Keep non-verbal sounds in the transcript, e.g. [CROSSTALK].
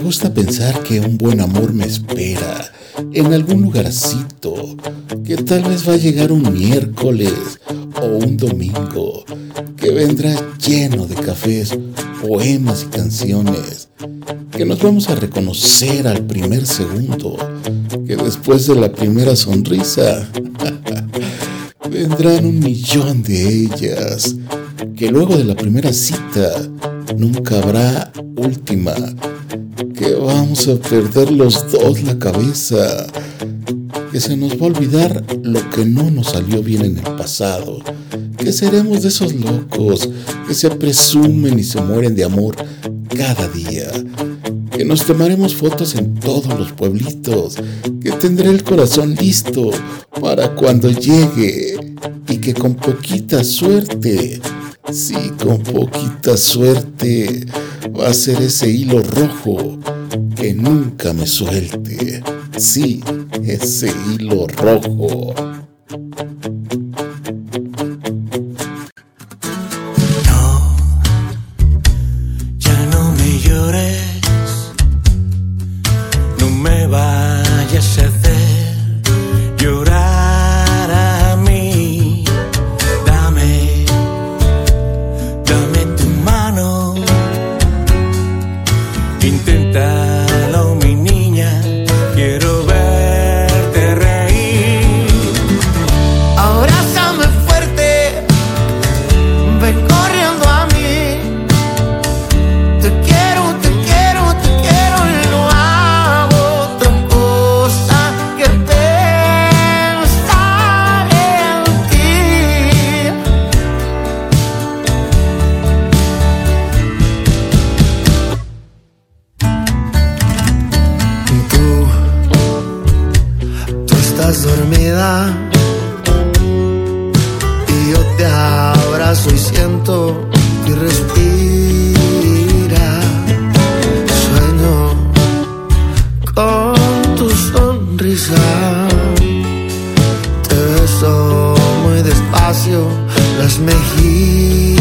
Me gusta pensar que un buen amor me espera en algún lugarcito, que tal vez va a llegar un miércoles o un domingo, que vendrá lleno de cafés, poemas y canciones, que nos vamos a reconocer al primer segundo, que después de la primera sonrisa [LAUGHS] vendrán un millón de ellas, que luego de la primera cita nunca habrá última, que vamos a perder los dos la cabeza, que se nos va a olvidar lo que no nos salió bien en el pasado, que seremos de esos locos que se presumen y se mueren de amor cada día, que nos tomaremos fotos en todos los pueblitos, que tendré el corazón listo para cuando llegue y que con poquita suerte, sí, con poquita suerte, va a ser ese hilo rojo que nunca me suelte. Sí, ese hilo rojo. dormida y yo te abrazo y siento y respira. Sueño con tu sonrisa. Te beso muy despacio las mejillas.